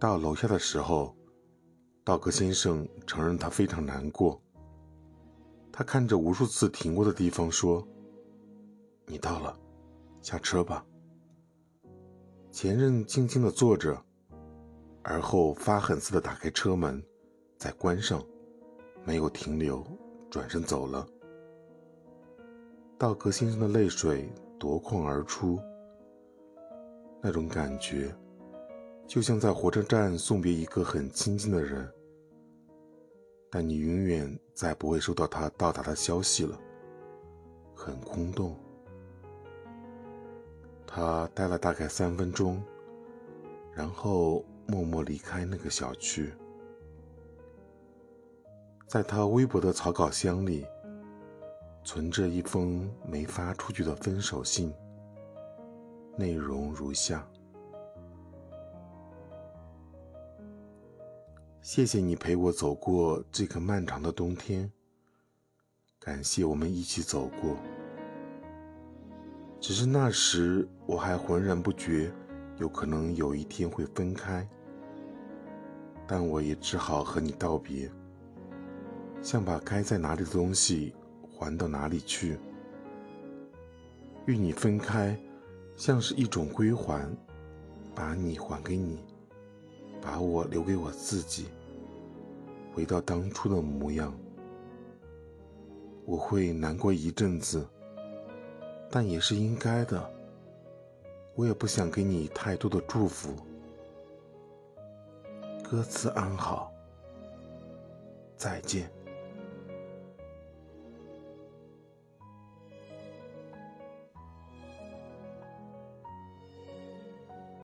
到楼下的时候，道格先生承认他非常难过。他看着无数次停过的地方说：“你到了，下车吧。”前任静静的坐着，而后发狠似的打开车门，再关上，没有停留，转身走了。道格先生的泪水夺眶而出，那种感觉。就像在火车站送别一个很亲近的人，但你永远再不会收到他到达的消息了，很空洞。他待了大概三分钟，然后默默离开那个小区。在他微薄的草稿箱里，存着一封没发出去的分手信，内容如下。谢谢你陪我走过这个漫长的冬天。感谢我们一起走过。只是那时我还浑然不觉，有可能有一天会分开。但我也只好和你道别，像把该在哪里的东西还到哪里去。与你分开，像是一种归还，把你还给你，把我留给我自己。回到当初的模样，我会难过一阵子，但也是应该的。我也不想给你太多的祝福。各自安好，再见。